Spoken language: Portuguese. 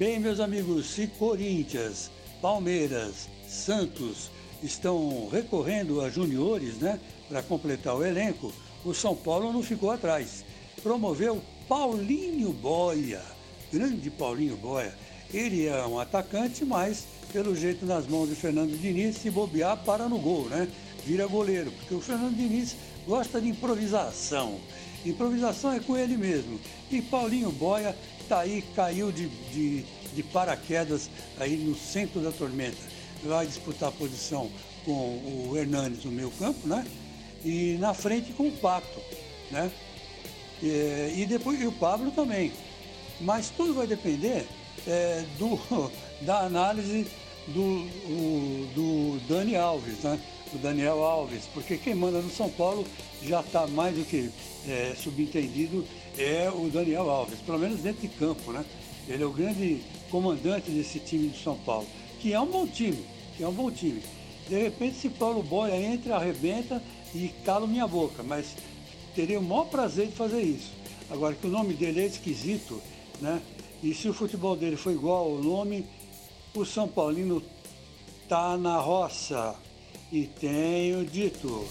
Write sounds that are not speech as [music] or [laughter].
Bem, meus amigos, se Corinthians, Palmeiras, Santos estão recorrendo a juniores, né, para completar o elenco, o São Paulo não ficou atrás. Promoveu Paulinho Boia, grande Paulinho Boia. Ele é um atacante, mas pelo jeito nas mãos de Fernando Diniz, se bobear, para no gol, né? Vira goleiro, porque o Fernando Diniz gosta de improvisação. Improvisação é com ele mesmo. E Paulinho Boia tá aí, caiu de, de, de paraquedas aí no centro da tormenta. Vai disputar a posição com o Hernandes no meio campo, né? E na frente com o Pato, né? E, e depois e o Pablo também. Mas tudo vai depender é, do, [laughs] da análise do, o, do Dani Alves, né? O Daniel Alves, porque quem manda no São Paulo já está mais do que é, subentendido é o Daniel Alves, pelo menos dentro de campo, né? Ele é o grande comandante desse time do São Paulo, que é um bom time, que é um bom time. De repente, se Paulo Boia entra, arrebenta e cala minha boca, mas teria o maior prazer de fazer isso. Agora que o nome dele é esquisito, né? E se o futebol dele for igual ao nome, o São Paulino tá na roça. E tenho dito.